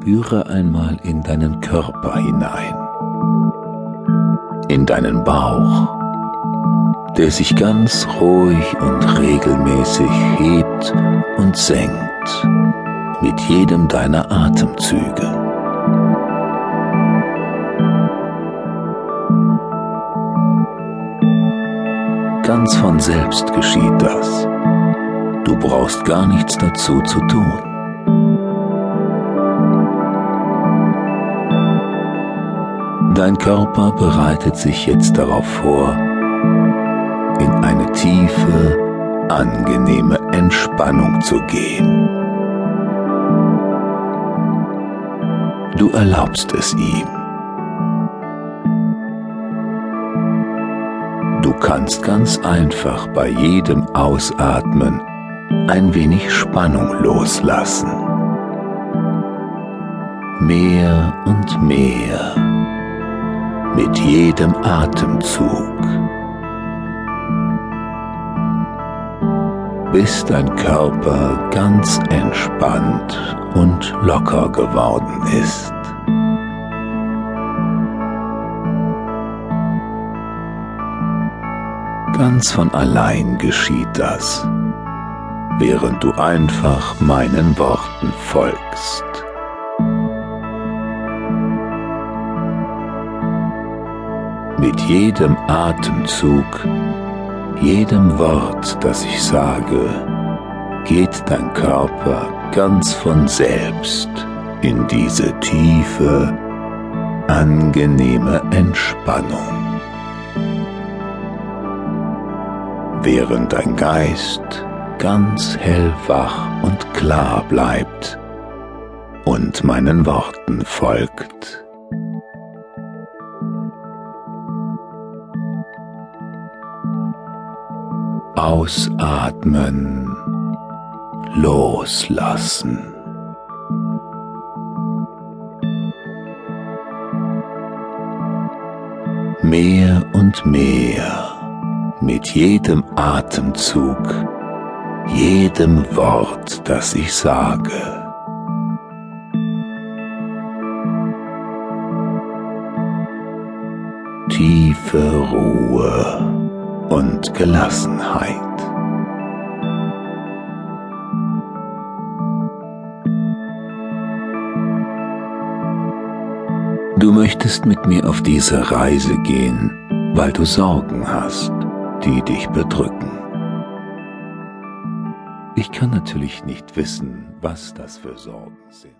Spüre einmal in deinen Körper hinein, in deinen Bauch, der sich ganz ruhig und regelmäßig hebt und senkt mit jedem deiner Atemzüge. Ganz von selbst geschieht das. Du brauchst gar nichts dazu zu tun. Dein Körper bereitet sich jetzt darauf vor, in eine tiefe, angenehme Entspannung zu gehen. Du erlaubst es ihm. Du kannst ganz einfach bei jedem Ausatmen ein wenig Spannung loslassen. Mehr und mehr mit jedem Atemzug, bis dein Körper ganz entspannt und locker geworden ist. Ganz von allein geschieht das, während du einfach meinen Worten folgst. Mit jedem Atemzug, jedem Wort, das ich sage, geht dein Körper ganz von selbst in diese tiefe, angenehme Entspannung, während dein Geist ganz hellwach und klar bleibt und meinen Worten folgt. Ausatmen, loslassen. Mehr und mehr mit jedem Atemzug, jedem Wort, das ich sage. Tiefe Ruhe und Gelassenheit. Du möchtest mit mir auf diese Reise gehen, weil du Sorgen hast, die dich bedrücken. Ich kann natürlich nicht wissen, was das für Sorgen sind.